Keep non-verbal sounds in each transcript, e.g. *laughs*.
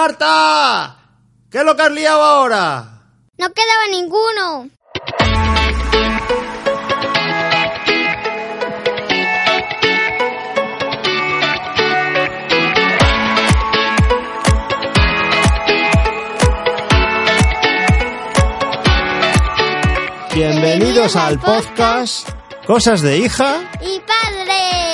¡Marta! ¿Qué es lo que has liado ahora? No quedaba ninguno. Bienvenidos al podcast Cosas de hija. Y padre.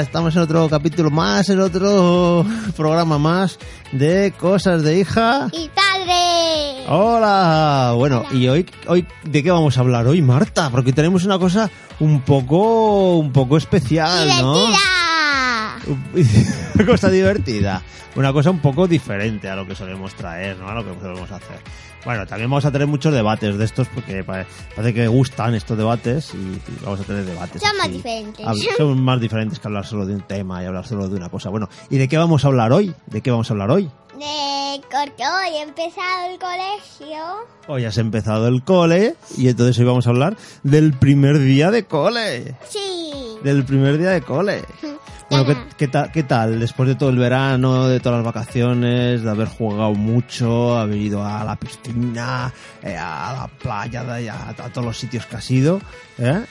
Estamos en otro capítulo más, en otro *laughs* programa más de Cosas de hija. Y padre. Hola. Bueno, Hola. y hoy hoy de qué vamos a hablar hoy, Marta? Porque tenemos una cosa un poco un poco especial, ¿no? Una *laughs* cosa divertida. Una cosa un poco diferente a lo que solemos traer, ¿no? A lo que solemos hacer. Bueno, también vamos a tener muchos debates de estos porque pare- parece que gustan estos debates y, y vamos a tener debates. Son más diferentes. Son más diferentes que hablar solo de un tema y hablar solo de una cosa. Bueno, ¿y de qué vamos a hablar hoy? ¿De qué vamos a hablar hoy? De porque hoy he empezado el colegio. Hoy has empezado el cole y entonces hoy vamos a hablar del primer día de cole. Sí. Del primer día de cole. Bueno, ¿qué, qué tal, ¿qué tal? Después de todo el verano, de todas las vacaciones, de haber jugado mucho, haber ido a la piscina, eh, a la playa, a, a todos los sitios que has ido, ¿eh?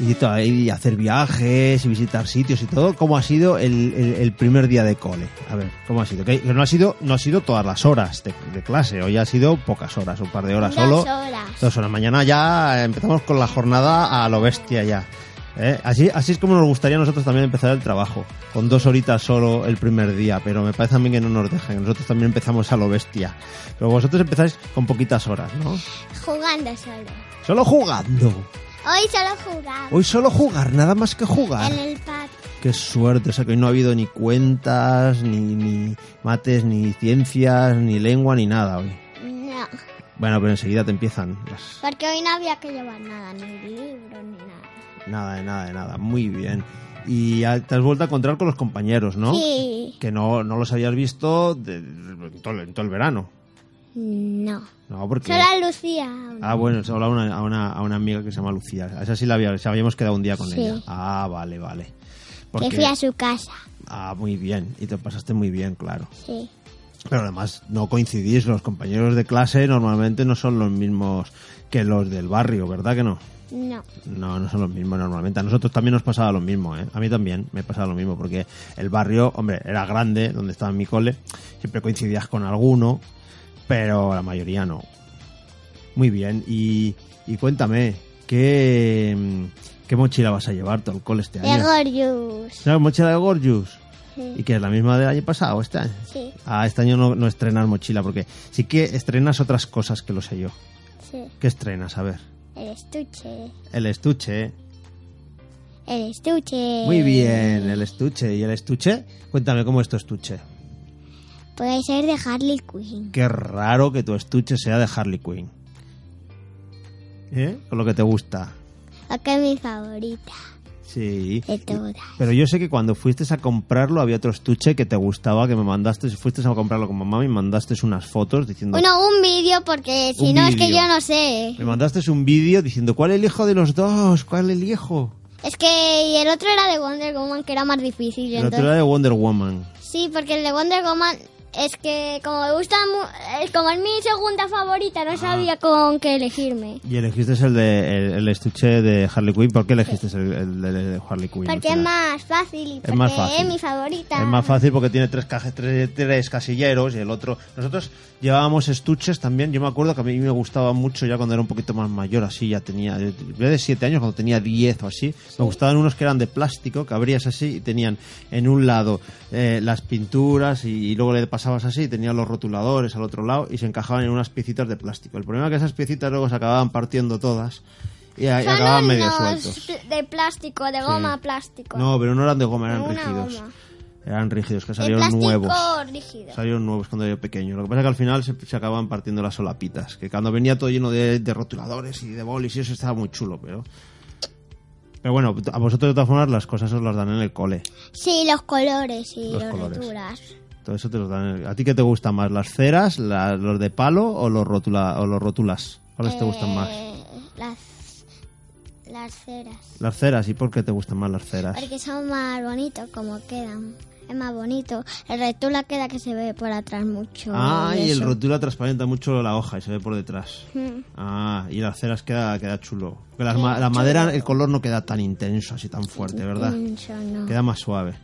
Y, y hacer viajes y visitar sitios y todo. ¿Cómo ha sido el, el- el primer día de cole? A ver, ¿cómo ha sido? Que no ha sido, no ha sido todas las horas de, de clase, hoy ha sido pocas horas, un par de horas Dos solo. horas. Dos horas. Mañana ya empezamos con la jornada a lo bestia ya. ¿Eh? Así, así es como nos gustaría a nosotros también empezar el trabajo. Con dos horitas solo el primer día. Pero me parece también que no nos dejen. Nosotros también empezamos a lo bestia. Pero vosotros empezáis con poquitas horas, ¿no? Jugando solo. Solo jugando. Hoy solo jugamos. Hoy solo jugar, nada más que jugar. En el patio. Qué suerte, o sea que hoy no ha habido ni cuentas, ni, ni mates, ni ciencias, ni lengua, ni nada hoy. No. Bueno, pero enseguida te empiezan las, Porque hoy no había que llevar nada, ni libros, ni nada. Nada de nada de nada, muy bien. Y te has vuelto a encontrar con los compañeros, ¿no? Sí. Que no, no los habías visto de- en, todo, el- en todo el verano. No. No, porque... Solo a Lucía. Ah, bueno, solo a una, a, una, a una amiga que se llama Lucía. A esa sí la había, sí habíamos quedado un día con Sí. ella. Ah, vale, vale. Que fui a su casa. Ah, muy bien. Y te pasaste muy bien, claro. Sí. Pero además no coincidís, los compañeros de clase normalmente no son los mismos que los del barrio, ¿verdad que no? No. No, no son los mismos normalmente. A nosotros también nos pasaba lo mismo, ¿eh? A mí también me pasaba lo mismo, porque el barrio, hombre, era grande, donde estaba mi cole, siempre coincidías con alguno, pero la mayoría no. Muy bien, y, y cuéntame, ¿qué, ¿qué mochila vas a llevar todo el cole este De año? Gorgeous. ¿La mochila de Gorgeous? Sí. ¿Y que es la misma del año pasado, este año? Sí. Ah, este año no, no estrenas mochila, porque sí que estrenas otras cosas que lo sé yo. Sí. ¿Qué estrenas? A ver. El estuche. El estuche, El estuche. Muy bien, el estuche. ¿Y el estuche? Cuéntame cómo es tu estuche. Puede ser de Harley Quinn. Qué raro que tu estuche sea de Harley Quinn. ¿Eh? Con lo que te gusta. Es mi favorita Sí. de todas. Pero yo sé que cuando fuiste a comprarlo había otro estuche que te gustaba, que me mandaste, fuiste a comprarlo con mamá, me mandaste unas fotos diciendo... Bueno, un vídeo porque si no es que yo no sé. Me mandaste un vídeo diciendo, ¿cuál elijo de los dos? ¿Cuál elijo? Es que y el otro era de Wonder Woman que era más difícil. El otro era de Wonder Woman. Sí, porque el de Wonder Woman es que como me gusta, como es mi segunda favorita, Ah. no sabía con qué elegirme. Y elegiste el de el, el estuche de Harley Quinn. ¿Por qué elegiste el, el de Harley Quinn? Porque es más fácil y porque más fácil. es mi favorita. Es más fácil porque tiene tres, tres, tres casilleros y el otro... Nosotros llevábamos estuches también. Yo me acuerdo que a mí me gustaba mucho ya cuando era un poquito más mayor, así ya tenía... Yo de siete años, cuando tenía diez o así. Me gustaban unos que eran de plástico, que abrías así y tenían en un lado eh, las pinturas y, y luego le pasabas así y tenían los rotuladores al otro lado y se encajaban en unas piecitas de plástico. El problema es que esas piecitas luego se acababan partiendo todas y, y acababan medio sueltos. de plástico, de goma plástico. No, pero no eran de goma, eran Una rígidos. goma. Eran rígidos, que salieron nuevos. rígido. Salieron nuevos cuando yo pequeño. Lo que pasa es que al final se, se acababan partiendo las solapitas. Que cuando venía todo lleno de, de rotuladores y de bolis y eso estaba muy chulo, pero... Pero bueno, a vosotros de todas formas las cosas os las dan en el cole. Sí, los colores y Los los, colores. roturas. Todo eso te los dan el- ¿A ti qué te gustan más? ¿Las ceras, la- los de palo o los, rotula, o los rotulas? ¿Cuáles te gustan más? Eh, Las, Las ceras. Las ceras, ¿y por qué te gustan más las ceras? Porque son más bonitos como quedan. Es más bonito. El retula queda que se ve por atrás mucho. Ah, y el eso. rótula transparenta mucho la hoja y se ve por detrás. Mm. Ah, y las ceras queda, queda chulo. Porque ma- la madera, el color no queda tan intenso, así tan fuerte, ¿verdad? Intenso, no. Queda más suave.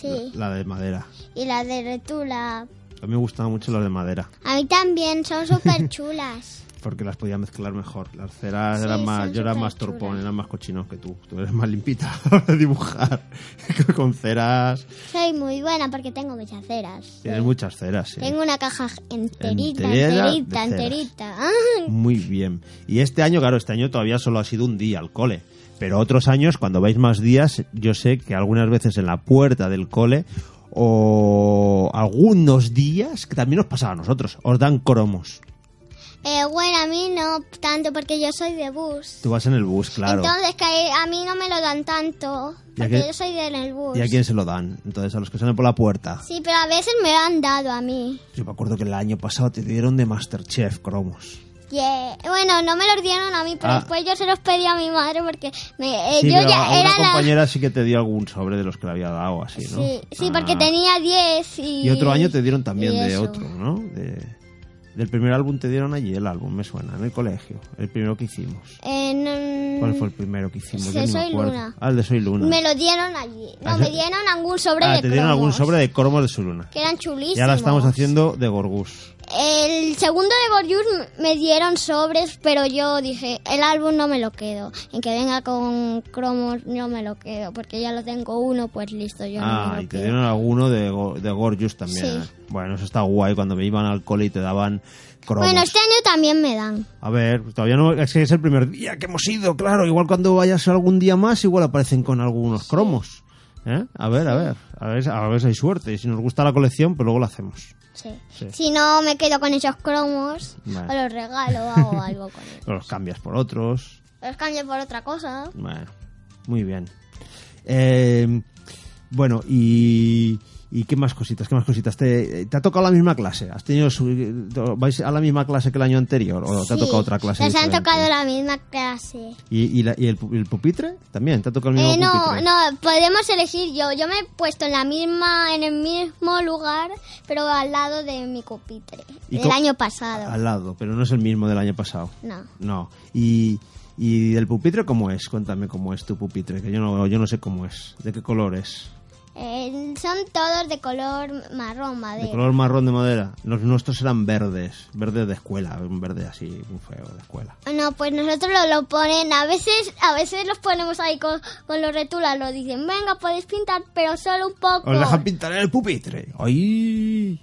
Sí. La de madera. Y las de retula. A mí me gustaban mucho las de madera. A mí también, son súper *laughs* chulas. Porque las podía mezclar mejor. Las ceras Sí, eran más. Yo era más torpón, era más cochino que tú. Tú eres más limpita para dibujar. *laughs* Con ceras. Soy muy buena porque tengo muchas ceras. Tienes muchas ceras, sí. Tengo una caja enterita, Entera enterita, enterita. *laughs* Muy bien. Y este año, claro, este año todavía solo ha sido un día al cole. Pero otros años, cuando vais más días, yo sé que algunas veces en la puerta del cole o algunos días, que también os pasaba a nosotros, os dan cromos. Eh, bueno, a mí no tanto porque yo soy de bus. Tú vas en el bus, claro. Entonces que a mí no me lo dan tanto. ¿Y a Porque yo soy del bus. ¿Y a quién se lo dan? Entonces, a los que salen por la puerta. Sí, pero a veces me lo han dado a mí. Yo me acuerdo que el año pasado te dieron de Masterchef cromos. Yeah. Bueno, no me los dieron a mí, pero Ah. después yo se los pedí a mi madre porque me, eh, sí, yo pero ya a una era la... compañera sí que te dio algún sobre de los que le había dado, así, ¿no? Sí, sí Ah. porque tenía 10 y... Y otro año te dieron también de eso. otro, ¿no? De- del primer álbum te dieron allí el álbum, me suena, en el colegio. El primero que hicimos. Eh, no- ¿Cuál fue el primero que hicimos? De Soy. Luna. Ah, el de Soy Luna. Me lo dieron allí. No, Ah, me dieron algún sobre ah, de te dieron algún cromos, sobre de cromos de Soy Luna. Que eran chulísimos. Y ahora estamos haciendo de Gorgus. El segundo de Gorgeous me dieron sobres, pero yo dije, el álbum no me lo quedo. En que venga con cromos no me lo quedo, porque ya lo tengo uno, pues listo, yo no me Ah, lo y te quedo. dieron alguno de, de también. Sí. ¿eh? Bueno, eso está guay cuando me iban al cole y te daban cromos. Bueno, este año también me dan. A ver, todavía no, es que es el primer día que hemos ido, claro. Igual cuando vayas algún día más, igual aparecen con algunos cromos. ¿Eh? A ver, a ver, a ver, a ver si hay suerte. Y si nos gusta la colección, pues luego lo hacemos. Sí. Sí. Si no me quedo con esos cromos, Vale. o los regalo o hago algo con *laughs* ellos. O los cambias por otros. Los cambio por otra cosa. Bueno, muy bien. Eh, bueno, y, y qué más cositas, qué más cositas. ¿Te, te ha tocado la misma clase? ¿Has tenido vais a la misma clase que el año anterior o te ha tocado otra clase? Les han tocado la misma clase. ¿Y, y, la- y el, el pupitre? ¿También? ¿Te ha tocado el mismo Eh, no, pupitre? no, podemos elegir yo. Yo me he puesto en la misma, en el mismo lugar, pero al lado de mi pupitre. ¿Y Del año pasado. Al lado, pero no es el mismo del año pasado. No. No. ¿Y, y del pupitre cómo es? Cuéntame cómo es tu pupitre, que yo no, yo no sé cómo es. ¿De qué color es? Eh, son todos de color marrón, De madera. color marrón de madera. Los nuestros eran verdes, verdes de escuela, un verde así, muy feo de escuela. No, pues nosotros lo, lo ponen, a veces, a veces los ponemos ahí con, con los retulas, lo dicen, venga, podéis pintar, pero solo un poco. ¿Os dejan pintar en el pupitre? ¡Ay!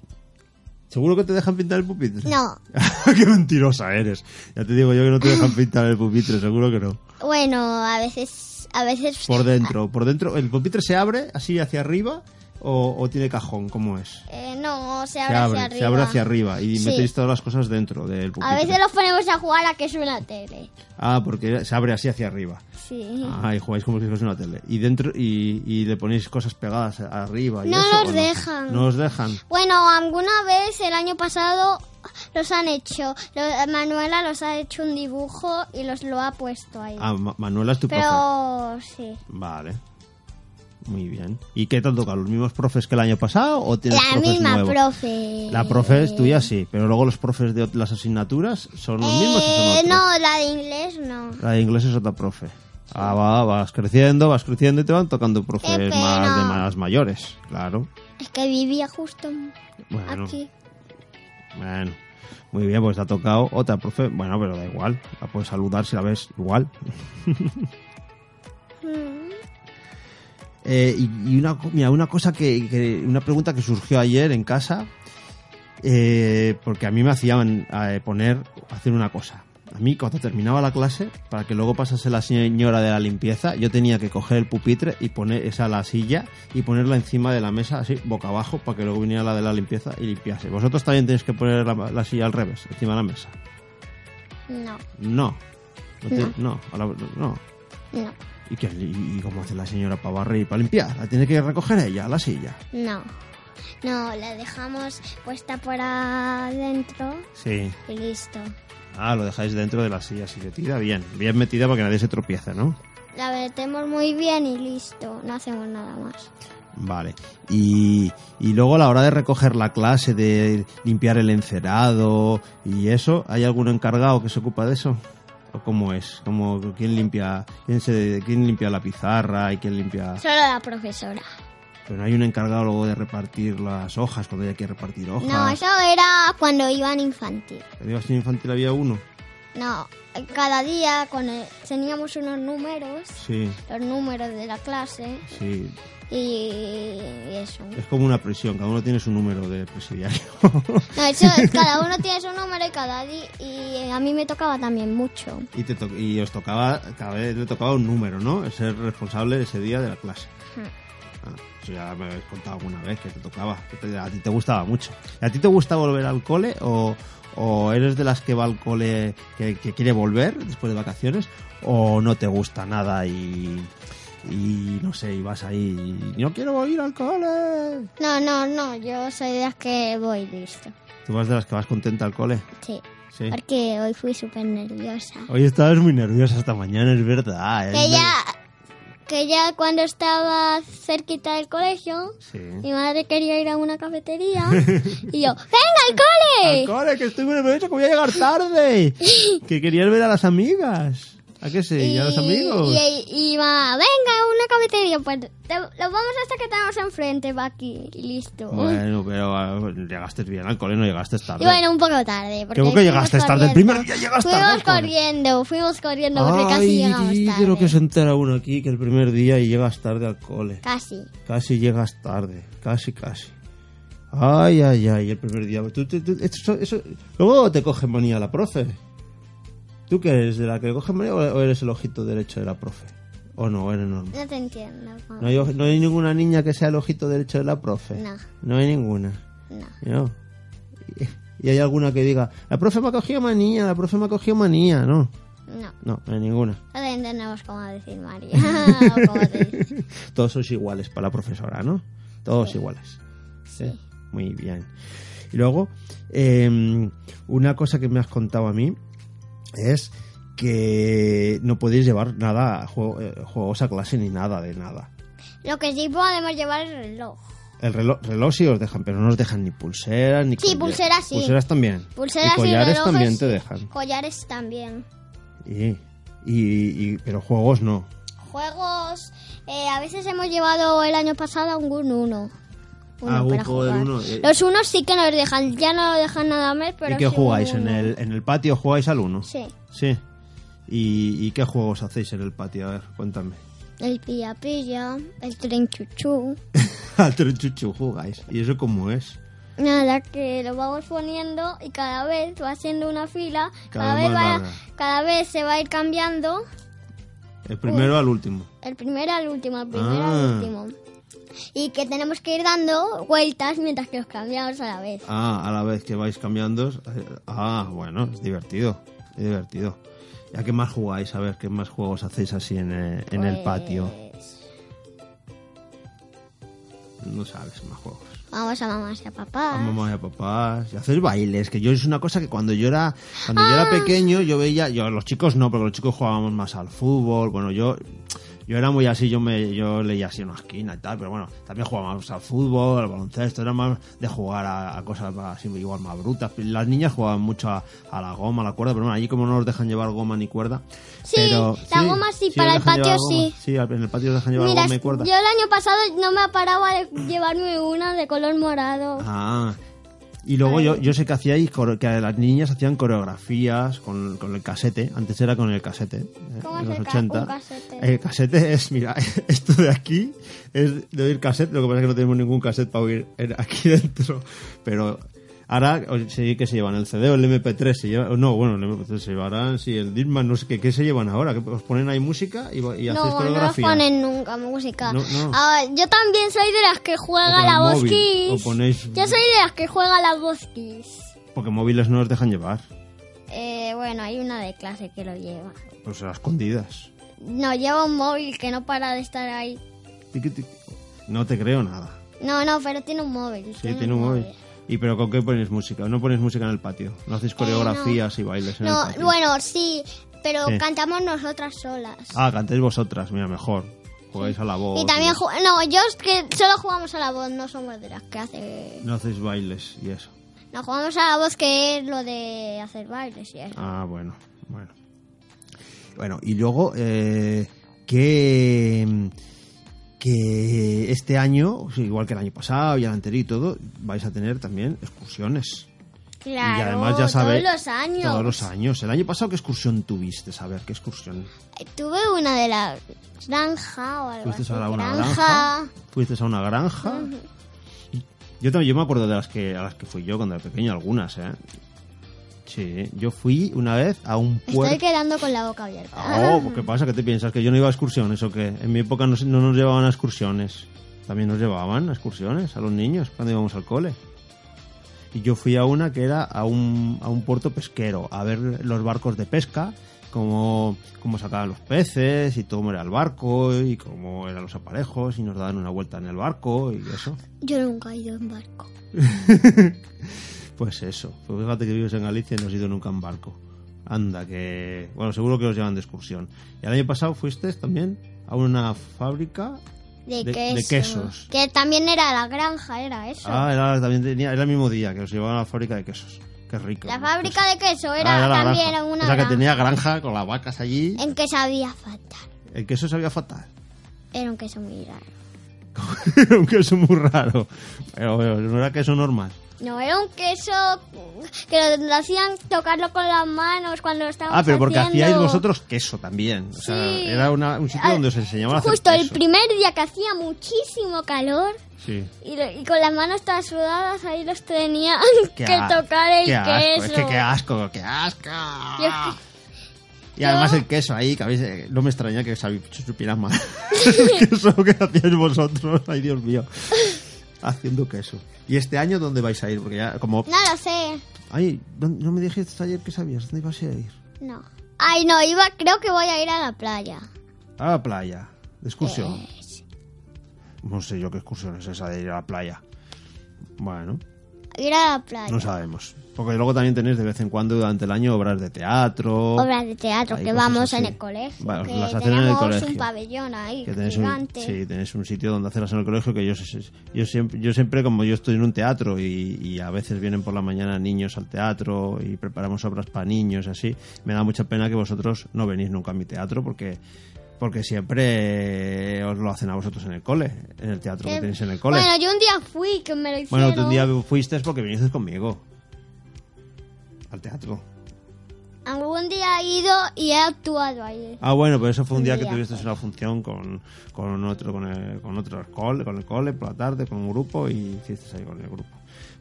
¿Seguro que te dejan pintar el pupitre? No. *laughs* ¡Qué mentirosa eres! Ya te digo yo que no te dejan *laughs* pintar el pupitre, seguro que no. Bueno, a veces, a veces... Por dentro, por dentro, ¿el pupitre se abre así hacia arriba o, o tiene cajón? ¿Cómo es? Eh, no, se Se abre, hacia arriba. se abre hacia arriba y Sí. metéis todas las cosas dentro del pupitre. A veces los ponemos a jugar a que es una tele. Ah, porque se abre así hacia arriba. Sí. Ah, y jugáis como si fuese una tele. Y dentro, y, y le ponéis cosas pegadas arriba. y No eso, nos ¿o dejan. No os dejan. Bueno, alguna vez el año pasado los han hecho. Lo- Manuela los ha hecho un dibujo y los lo ha puesto ahí. Ah, Ma- Manuela es tu profe. Pero sí. Vale. Muy bien. ¿Y qué te han tocado? ¿Los mismos profes que el año pasado o tienes La profes misma nuevos? profe. La profe es tuya, sí, pero luego los profes de las asignaturas son los mismos o son Eh, otros? no, la de inglés no. La de inglés es otra profe. Ah, va, vas creciendo, vas creciendo y te van tocando profes más de más mayores, claro. Es que vivía justo Bueno, aquí. Bueno. Muy bien, pues te ha tocado otra profe. Bueno, pero da igual. La puedes saludar si la ves igual. *laughs* Eh, y, y una, mira, una cosa que, que- una pregunta que surgió ayer en casa, eh, porque a mí me hacían eh, poner, hacer una cosa. A mí cuando terminaba la clase, para que luego pasase la señora de la limpieza, yo tenía que coger el pupitre y poner esa la silla y ponerla encima de la mesa, así, boca abajo, para que luego viniera la de la limpieza y limpiase. Vosotros también tenéis que poner la, la silla al revés, encima de la mesa. No, No. No. te- no, no. no, ¿Y, qué, y, y cómo hace la señora para barrer y para limpiar? ¿La tiene que recoger ella, la silla? no. No, la dejamos puesta por adentro Sí. y listo. Ah, lo dejáis dentro de la silla así metida. Bien, bien metida para que nadie se tropiece, ¿no? La metemos muy bien y listo, no hacemos nada más. Vale. Y, y luego a la hora de recoger la clase, de limpiar el encerado y eso, ¿hay algún encargado que se ocupa de eso? ¿O cómo es? ¿Cómo, ¿Quién limpia quién, se, quién limpia la pizarra y quién limpia...? Solo la profesora. Pero no hay un encargado luego de repartir las hojas cuando hay que repartir hojas. No, eso era cuando iban infantil. ¿Cuando ibas en infantil había uno? No, cada día con el- teníamos unos números, Sí, los números de la clase sí. y, eso. Es como una prisión, cada uno tiene su número de presidiario. No, eso es, *laughs* cada uno tiene su número y cada día y a mí me tocaba también mucho. y, te to- y os tocaba, cada vez le tocaba un número, ¿no? Ser responsable ese día de la clase. Ah, eso ya me habéis contado alguna vez que te tocaba, que te- a ti te gustaba mucho. ¿Y a ti te gusta volver al cole o, o eres de las que va al cole que, que quiere volver después de vacaciones o no te gusta nada y, y no sé, y vas ahí y no quiero ir al cole? No, no, no, yo soy de las que voy listo. ¿Tú vas de las que vas contenta al cole? Sí, Sí. porque hoy fui súper nerviosa. Hoy estabas muy nerviosa esta mañana, es verdad. Que es ya, que ya cuando estaba cerquita del colegio, Sí. mi madre quería ir a una cafetería *laughs* y yo, ¡venga al cole! Al cole, que estoy muy nervioso, que voy a llegar tarde. *laughs* que querías ver a las amigas. ¿A qué sí? ¿Y a los amigos? Y, y iba, venga, una cafetería. Pues te- lo vamos hasta que tenemos enfrente, va aquí, y listo. Bueno, pero ah, llegaste bien al cole, no llegaste tarde. Y bueno, un poco tarde. porque ¿Cómo que fuimos llegaste tarde? El primer día llegaste fuimos tarde cole. corriendo, fuimos corriendo porque Ay, casi llegamos tarde. lo que se entera uno aquí, que el primer día y llegas tarde al cole. Casi. Casi llegas tarde, casi, casi. Ay, ay, ay, el primer día. Tú- tú- tú- eso- eso- Luego te coge manía la profe. ¿Tú qué eres? ¿De la que coge manía o eres el ojito derecho de la profe? ¿O no? ¿Eres normal? No te entiendo. ¿No hay, no hay ninguna niña que sea el ojito derecho de la profe? No. No hay ninguna. No. ¿No? Y, y hay alguna que diga, la profe me ha cogido manía, la profe me ha cogido manía, ¿no? No. No, no hay ninguna. No te entendemos cómo decir María. *laughs* *laughs* cómo. Todos sois iguales para la profesora, ¿no? Todos iguales. Sí. Muy bien. Y luego, eh, una cosa que me has contado a mí es que no podéis llevar nada, juego- eh, juegos a clase ni nada de nada. Lo que sí podemos llevar es el reloj. El reloj, reloj sí os dejan, pero no os dejan ni pulseras ni Sí, pulseras sí. Pulseras también. Pulseras y collares relojes, también te dejan. Collares también. Y, y, y- pero juegos no. Juegos. eh, a veces hemos llevado el año pasado un Gun 1. Ah, uno, eh. Los unos sí que nos dejan. Ya no lo dejan nada más, pero. ¿Y qué sí jugáis? ¿En uno. el, ¿En el patio jugáis al uno? Sí. Sí. ¿Y, y qué juegos hacéis en el patio? A ver, cuéntame. El pilla pilla, el tren chuchú. *laughs* Al chuchu jugáis. ¿Y eso cómo es? Nada, que lo vamos poniendo y cada vez va haciendo una fila. Cada Cada, vez va, cada vez se va a ir cambiando. El primero al último. El primero al último, el primero Ah. al último. Y que tenemos que ir dando vueltas mientras que los cambiamos a la vez. Ah, a la vez que vais cambiando. eh, Ah, bueno, es divertido. Es divertido. ¿Y a qué más jugáis? A ver, ¿qué más juegos hacéis así en, eh, en el Pues, patio? No sabes más juegos. Vamos a mamás y a papás. a mamá y a papás y hacer bailes que yo es una cosa que cuando yo era cuando yo Ah. era pequeño yo veía yo los chicos no porque los chicos jugábamos más al fútbol bueno yo yo era muy así yo me yo leía así en una esquina y tal pero bueno también jugábamos al fútbol al baloncesto era más de jugar a, a cosas así igual más brutas las niñas jugaban mucho a, a la goma a la cuerda pero bueno allí como no nos dejan llevar goma ni cuerda Sí, pero, la goma sí, para el patio sí. sí en el patio os dejan llevar Mira, goma y cuerda yo el año pasado no me paraba de llevarme una de color morado. Ah. Y luego yo, yo sé que hacíais que las niñas hacían coreografías con, con el casete. Antes era con el casete. eh, ¿Cómo en es los el ca- 80. un casete? El casete es, mira, *laughs* esto de aquí es de oír cassette. Lo que pasa es que no tenemos ningún cassette para oír en- aquí *laughs* dentro. Pero ahora sí que se llevan el CD o el MP3. Se lleva, no, bueno, el MP3 se llevarán, sí, el Discman, no sé qué. ¿Qué se llevan ahora? ¿Que ¿Os ponen ahí música y, y hacéis No, no coreografía? ponen nunca música. No, no. Ah, yo también soy de las que juega la o ponéis- Yo soy de las que juega la voz Kiss. Porque móviles no os dejan llevar. Eh, bueno, hay una de clase que lo lleva. Pues a escondidas. No, lleva un móvil que no para de estar ahí. No te creo nada. No, no, pero tiene un móvil. Sí, tiene un móvil. ¿Y pero con qué ponéis música? ¿No ponéis música en el patio? ¿No hacéis coreografías y bailes en Eh, No, el patio? bueno, sí. pero Sí. cantamos nosotras solas. Ah, cantéis vosotras, mira, mejor. Jugáis a la voz. y también, ju- no, yo es que solo jugamos a la voz, no somos de las que hace... No hacéis bailes y eso. No, jugamos a la voz que es lo de hacer bailes y eso. Ah, bueno, bueno. Bueno, y luego, eh, que, que este año, igual que el año pasado y el anterior y todo, vais a tener también excursiones. Claro, y además ya sabéis... todos los años. Todos los años. El año pasado, ¿qué excursión tuviste? A ver, ¿qué excursión? Eh, Tuve una de la granja o algo ¿Fuiste así. a una granja. granja? ¿Fuiste a una granja? Yo también, yo me acuerdo de las que a las que fui yo cuando era pequeño, algunas, ¿eh? Sí, yo fui una vez a un Estoy puerto. quedando con la boca abierta. Oh, ¿qué pasa? ¿Qué te piensas? ¿Que yo no iba a excursiones o qué? En mi época no, no nos llevaban a excursiones. También nos llevaban a excursiones a los niños cuando íbamos al cole. Y yo fui a una que era a un, a un puerto pesquero, a ver los barcos de pesca, cómo, cómo sacaban los peces y cómo era el barco y cómo eran los aparejos y nos daban una vuelta en el barco y eso. Yo nunca he ido en barco. *laughs* Pues eso. Pues fíjate que vives en Galicia y no has ido nunca en barco. Anda, que... Bueno, seguro que os llevan de excursión. Y el año pasado fuiste también a una fábrica... De, De- queso. de quesos. Que también era la granja, era eso. Ah, era, también tenía, era el mismo día que os llevaban a la fábrica de quesos. Qué rico. la fábrica quesos. de queso Ah, era, también granja. una O sea, que granja. tenía granja con las vacas allí. En que sabía fatal. El queso sabía fatal. Era un queso muy raro. *laughs* Un queso muy raro. Pero, pero no era queso normal. No, era un queso que lo, hacían tocarlo con las manos cuando estábamos Ah, pero porque haciendo. hacíais vosotros queso también. O sea, Sí. era una- un sitio Ah, donde os enseñaban a hacer Justo el queso. primer día que hacía muchísimo calor Sí. y, lo- y con las manos todas sudadas ahí los tenían Qué que tocar el qué asco, queso. Es que qué asco, qué asco. Y además el queso ahí, que habéis, eh, no me extraña que supieran mal. *laughs* *laughs* el queso que hacíais vosotros, ay Dios mío. Haciendo queso. ¿Y este año dónde vais a ir? Porque ya, como... No lo sé. Ay, no, no me dijiste ayer que sabías dónde ibas a ir. No. Ay, no, iba, creo que voy a ir a la playa. A la playa, de excursión. Eh, No sé yo qué excursión es esa de ir a la playa. Bueno, Ir a la playa. no sabemos. Porque luego también tenéis de vez en cuando durante el año obras de teatro. Obras de teatro que vamos en el colegio. Bueno, que las hacen en el colegio. un pabellón ahí que tenéis un, gigante. sí, tenéis un sitio donde hacerlas en el colegio que yo, yo siempre yo siempre como yo estoy en un teatro y, y a veces vienen por la mañana niños al teatro y preparamos obras para niños y así me da mucha pena que vosotros no venís nunca a mi teatro porque porque siempre os lo hacen a vosotros en el cole en el teatro que Eh, tenéis en el cole Bueno, yo un día fui que me lo hicieron. bueno tú un día fuiste porque viniste conmigo al teatro Algún día he ido y he actuado ahí. Ah, bueno, pero eso fue un día que tuviste pues. una función con, con otro, con, el, con otro cole, con el cole por la tarde, con un grupo y hiciste ahí con el grupo.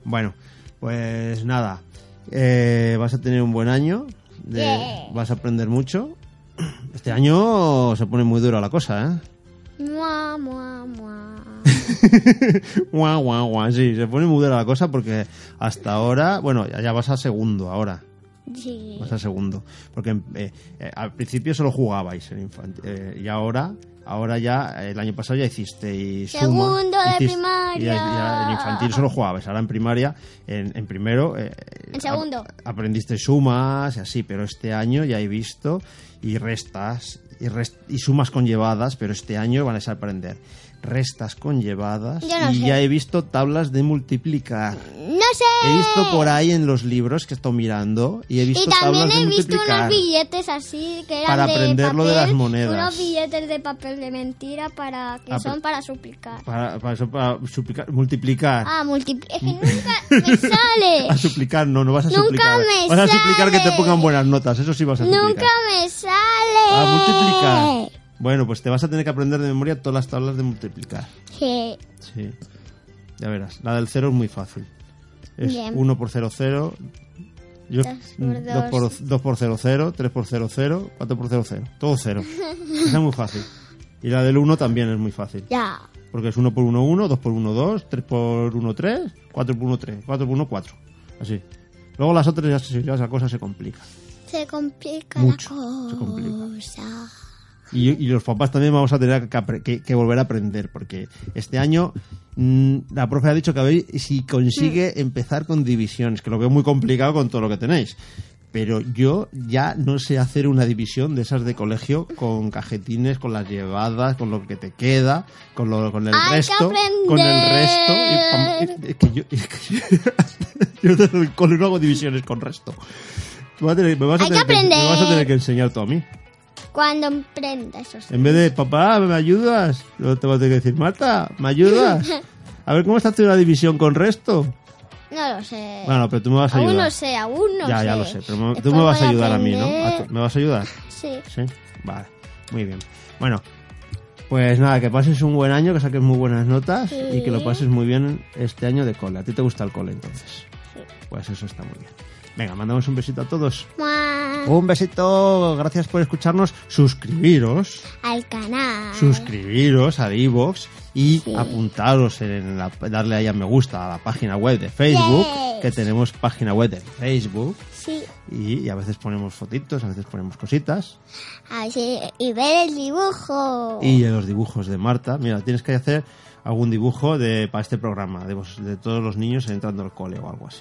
Bueno, pues nada, eh, vas a tener un buen año, de- Yeah. vas a aprender mucho. *clears throat* Este año se pone muy dura la cosa, ¿eh? Mua, mua, mua. *laughs* guau, guau, guau, sí, se pone muy dura la cosa porque hasta ahora, bueno, ya, ya vas a segundo ahora. Sí. Vas a segundo. Porque eh, eh, al principio solo jugabais en infantil. y ahora, ahora ya, eh, el año pasado ya hicisteis suma. Segundo de hiciste- primaria. y ya- ya en infantil solo jugabais. Ahora en primaria, en, en primero. eh, En segundo. ap- aprendiste sumas y así, pero este año ya he visto y restas y, rest- y sumas conllevadas, pero este año van a aprender restas conllevadas no y sé. ya he visto tablas de multiplicar. Sé. He visto por ahí en los libros que he estado mirando y he visto Y también tablas de he visto multiplicar. unos billetes así que eran Para de aprender papel, lo de las monedas. Unos billetes de papel de mentira para que Ah, son pero- para suplicar. Para, para eso, para suplicar- multiplicar. Ah, multiplicar. Es que nunca me *laughs* sale. A suplicar, no, no vas a Nunca suplicar. me vas a suplicar que te sale. pongan buenas notas, eso sí vas a suplicar. nunca me sale. A multiplicar. Bueno, pues te vas a tener que aprender de memoria todas las tablas de multiplicar. Sí. Sí. Ya verás. La del cero es muy fácil. Es Bien. 1 por 0, 0. Yo, Dos por 2 dos. por, 2 por 0, 0. 3 por 0, 0. 4 por 0, 0. Todo 0. *laughs* Esa es muy fácil. Y la del 1 también es muy fácil. Ya. Porque es 1 por 1, 1, 2 por 1, 2, 3 por 1, 3, 4 por 1, 3, 4 por 1, 4. Así. Luego las otras ya, ya esa cosa se complica. Se complica Mucho, la se complica. Y, y los papás también vamos a tener que, que- que volver a aprender, porque este año mm, la profe ha dicho que a ver si consigue empezar con divisiones, que lo veo muy complicado con todo lo que tenéis. pero yo ya no sé hacer una división de esas de colegio con cajetines, con las llevadas, con lo que te queda, con, lo, con el Hay que resto, con el resto. y es que yo, es que yo *laughs* cole no hago divisiones con resto. Me vas a tener, me vas a Hay que tener me vas a aprender. tener que enseñar tú a mí. Cuando emprenda eso sí. En vez de, papá, ¿me ayudas? Luego te vas a tener que decir, Marta, ¿me ayudas? *laughs* A ver, ¿cómo está haciendo la división con resto? No lo sé. Bueno, pero tú me vas a aún ayudar. no sé, aún no ya, sé. ya lo sé, pero me- tú me vas a ayudar a mí, ¿no? aprender. ¿A tú- ¿Me vas a ayudar? *laughs* Sí. Sí, vale, muy bien. Bueno, pues nada, que pases un buen año, que saques muy buenas notas Sí. y que lo pases muy bien este año de cole. ¿A ti te gusta el cole entonces? Sí. Pues eso está muy bien. Venga, mandamos un besito a todos. Mua. Un besito, gracias por escucharnos. Suscribiros, Al canal. suscribiros a Divox y Sí. apuntaros en la, darle ahí a me gusta a la página web de Facebook, Yes. que tenemos página web de Facebook. Sí. Y, y a veces ponemos fotitos, a veces ponemos cositas. Así, y ver el dibujo. Y los dibujos de Marta, mira, tienes que hacer algún dibujo de para este programa, de, de todos los niños entrando al cole o algo así.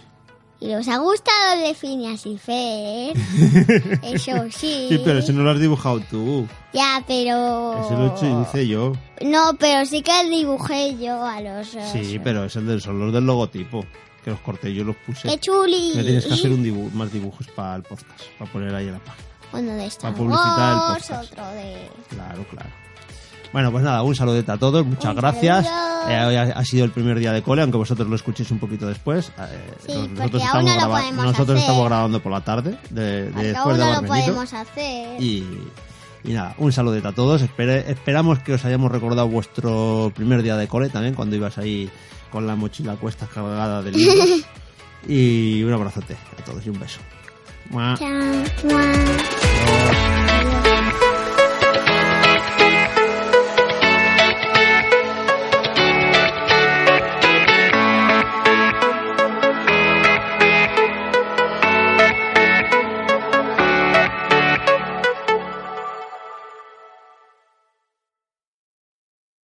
¿Y os ha gustado de Phineas y Fer? *laughs* Eso sí. Sí, pero ese no lo has dibujado tú. Ya, pero... Ese lo he hice yo. No, pero sí que dibujé yo a los... Sí, pero es el del, son los del logotipo. Que los corté yo, los puse. ¡Qué chuli! Me tienes que hacer un dibu- más dibujos para el podcast, para poner ahí en la página. Uno de Star para publicitar el Wars, otro de... Claro, claro. Bueno, pues nada, un saludete a todos, muchas Un gracias. Eh, hoy ha, ha sido el primer día de cole, aunque vosotros lo escuchéis un poquito después. Eh, Sí, nos- porque aún no graba- nosotros estamos grabando por la tarde, de, de después de haber lo venido. podemos hacer. Y, y nada, un saludete a todos. Espere- esperamos que os hayamos recordado vuestro primer día de cole también, cuando ibas ahí con la mochila a cuestas cargada de libros. *laughs* y un abrazote a todos y un beso. Mua. Chao. Mua. Adiós.